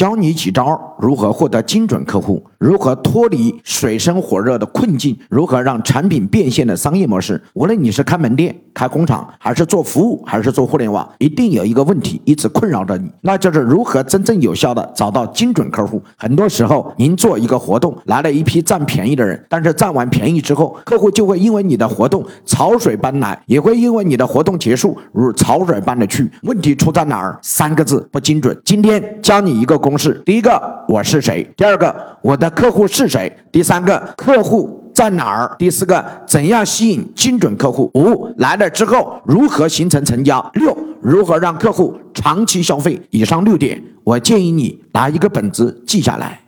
教你几招如何获得精准客户，如何脱离水深火热的困境，如何让产品变现的商业模式。无论你是开门店、开工厂，还是做服务，还是做互联网，一定有一个问题一直困扰着你，那就是如何真正有效的找到精准客户。很多时候，您做一个活动，来了一批占便宜的人，但是占完便宜之后，客户就会因为你的活动潮水般来，也会因为你的活动结束如潮水般的去。问题出在哪儿？三个字：不精准。今天教你一个公式：第一个，我是谁；第二个，我的客户是谁；第三个，客户在哪儿；第四个，怎样吸引精准客户；五来了之后如何形成成交；六如何让客户长期消费。以上六点，我建议你拿一个本子记下来。